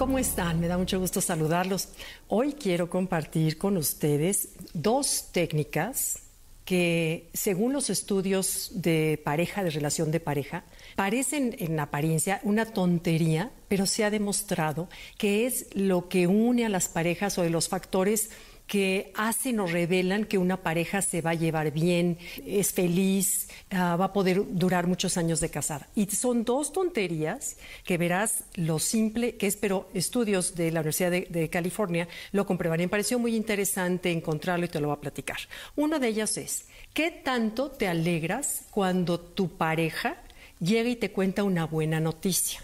¿cómo están? Me da mucho gusto saludarlos. Hoy quiero compartir con ustedes dos técnicas que, según los estudios de pareja, de relación de pareja, parecen en apariencia una tontería, pero se ha demostrado que es lo que une a las parejas o de los factores que hacen o revelan que una pareja se va a llevar bien, es feliz, ah, va a poder durar muchos años de casada. Y son dos tonterías que verás lo simple que es, pero estudios de la Universidad de, California lo comprueban. Me pareció muy interesante encontrarlo y te lo voy a platicar. Una de ellas es, ¿qué tanto te alegras cuando tu pareja llega y te cuenta una buena noticia?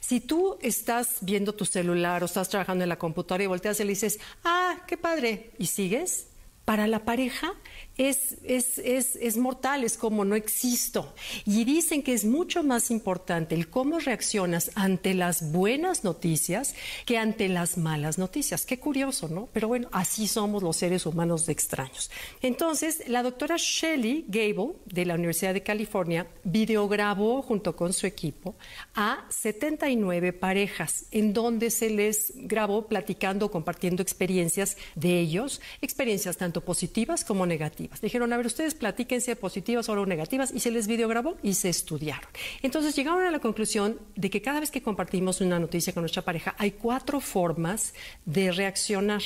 Si tú estás viendo tu celular o estás trabajando en la computadora y volteas y le dices, ah, qué padre, y sigues, para la pareja es, es, es, es, mortal, es como no existo. Y dicen que es mucho más importante el cómo reaccionas ante las buenas noticias que ante las malas noticias. Qué curioso, ¿no? Pero bueno, así somos los seres humanos de extraños. Entonces, la doctora Shelley Gable, de la Universidad de California, videograbó junto con su equipo a 79 parejas, en donde se les grabó platicando, compartiendo experiencias de ellos, experiencias tanto positivas como negativas. Dijeron, a ver, ustedes platíquense positivas o negativas y se les videograbó y se estudiaron. Entonces llegaron a la conclusión de que cada vez que compartimos una noticia con nuestra pareja hay cuatro formas de reaccionar.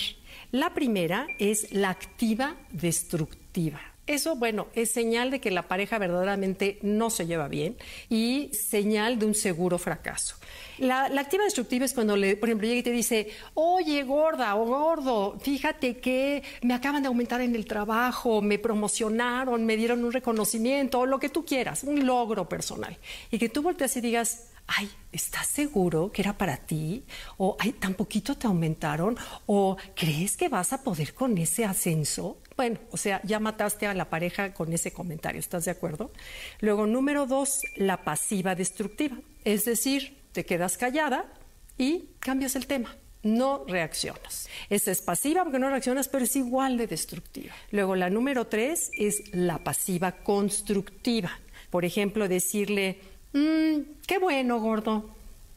La primera es la activa destructiva. Eso, bueno, es señal de que la pareja verdaderamente no se lleva bien y señal de un seguro fracaso. La, activa destructiva es cuando, le, por ejemplo, llega y te dice, oye, gorda o gordo, fíjate que me acaban de aumentar en el trabajo, me promocionaron, me dieron un reconocimiento, o lo que tú quieras, un logro personal. Y que tú volteas y digas, ay, ¿estás seguro que era para ti? O, ay, tan poquito te aumentaron. O, ¿crees que vas a poder con ese ascenso? Bueno, o sea, ya mataste a la pareja con ese comentario, ¿estás de acuerdo? Luego, número dos, la pasiva destructiva. Es decir, te quedas callada y cambias el tema. No reaccionas. Esa es pasiva porque no reaccionas, pero es igual de destructiva. Luego, la número tres es la pasiva constructiva. Por ejemplo, decirle, mmm, qué bueno, gordo.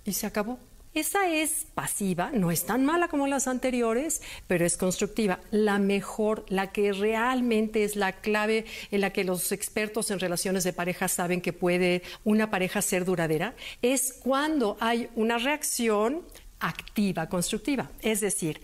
Y se acabó. Esa es pasiva, no es tan mala como las anteriores, pero es constructiva. La mejor, la que realmente es la clave en la que los expertos en relaciones de pareja saben que puede una pareja ser duradera, es cuando hay una reacción activa, constructiva. Es decir,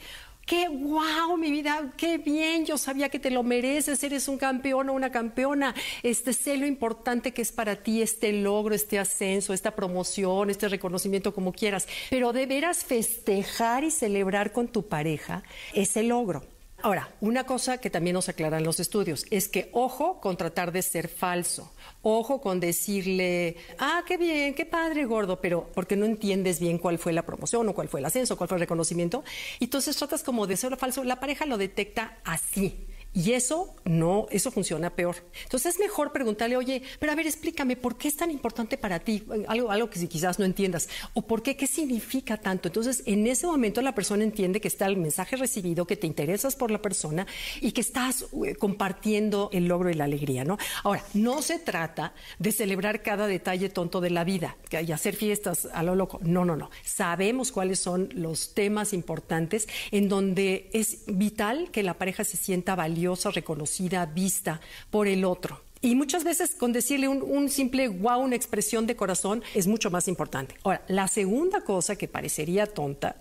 qué wow, mi vida, qué bien, yo sabía que te lo mereces, eres un campeón o una campeona, este sé lo importante que es para ti este logro, este ascenso, esta promoción, este reconocimiento, como quieras, pero deberás festejar y celebrar con tu pareja ese logro. Ahora, una cosa que también nos aclaran los estudios es que ojo con tratar de ser falso, ojo con decirle, ah, qué bien, qué padre, gordo, pero porque no entiendes bien cuál fue la promoción o cuál fue el ascenso, cuál fue el reconocimiento, entonces tratas como de ser falso, la pareja lo detecta así. Y eso no, eso funciona peor. Entonces es mejor preguntarle, oye, pero a ver, explícame, ¿por qué es tan importante para ti? Algo, algo que quizás no entiendas. ¿O por qué? ¿Qué significa tanto? Entonces, en ese momento la persona entiende que está el mensaje recibido, que te interesas por la persona y que estás eh, compartiendo el logro y la alegría, ¿no? Ahora, no se trata de celebrar cada detalle tonto de la vida y hacer fiestas a lo loco. No, no, no. Sabemos cuáles son los temas importantes en donde es vital que la pareja se sienta valiosa reconocida, vista por el otro. Y muchas veces con decirle un, un, simple wow, una expresión de corazón, es mucho más importante. Ahora, la segunda cosa que parecería tonta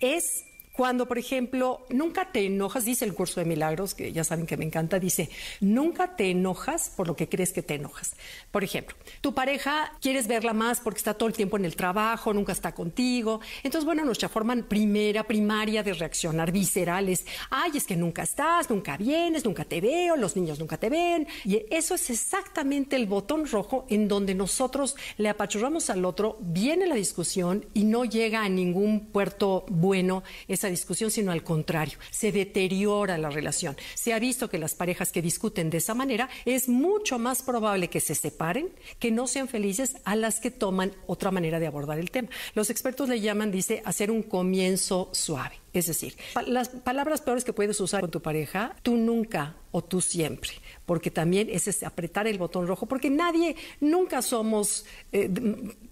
es cuando, por ejemplo, nunca te enojas, dice el curso de milagros, que ya saben que me encanta, dice, nunca te enojas por lo que crees que te enojas. Por ejemplo, tu pareja quieres verla más porque está todo el tiempo en el trabajo, nunca está contigo. Entonces, bueno, nuestra forma primera, primaria de reaccionar viscerales, ay, es que nunca estás, nunca vienes, nunca te veo, los niños nunca te ven. Y eso es exactamente el botón rojo en donde nosotros le apachurramos al otro, viene la discusión y no llega a ningún puerto bueno discusión, sino al contrario, se deteriora la relación. Se ha visto que las parejas que discuten de esa manera es mucho más probable que se separen, que no sean felices a las que toman otra manera de abordar el tema. Los expertos le llaman, dice, hacer un comienzo suave. Es decir, las palabras peores que puedes usar con tu pareja, tú nunca o tú siempre. Porque también es ese apretar el botón rojo, porque nadie, nunca somos eh,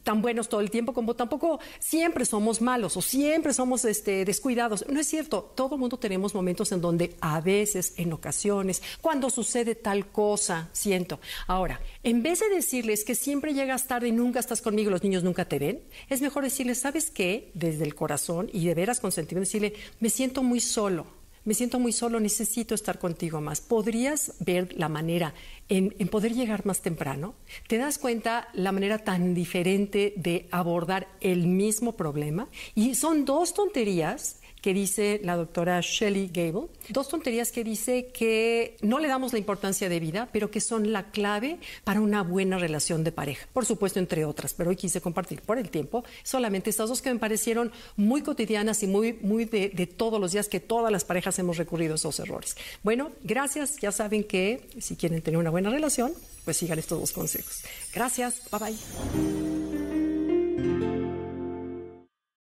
tan buenos todo el tiempo como tampoco siempre somos malos o siempre somos este, descuidados. No es cierto, todo el mundo tenemos momentos en donde a veces, en ocasiones, cuando sucede tal cosa, siento. Ahora, en vez de decirles que siempre llegas tarde y nunca estás conmigo, los niños nunca te ven, es mejor decirles, ¿sabes qué? Desde el corazón y de veras con sentimiento, decirle, me siento muy solo me siento muy solo, necesito estar contigo más. ¿Podrías ver la manera en, poder llegar más temprano? ¿Te das cuenta la manera tan diferente de abordar el mismo problema? Y son dos tonterías que dice la doctora Shelley Gable, dos tonterías que dice que no le damos la importancia de vida, pero que son la clave para una buena relación de pareja. Por supuesto, entre otras, pero hoy quise compartir por el tiempo solamente estas dos que me parecieron muy cotidianas y muy, muy de, de todos los días que todas las parejas hemos recurrido a esos errores. Bueno, gracias. Ya saben que si quieren tener una buena relación, pues sigan estos dos consejos. Gracias. Bye bye.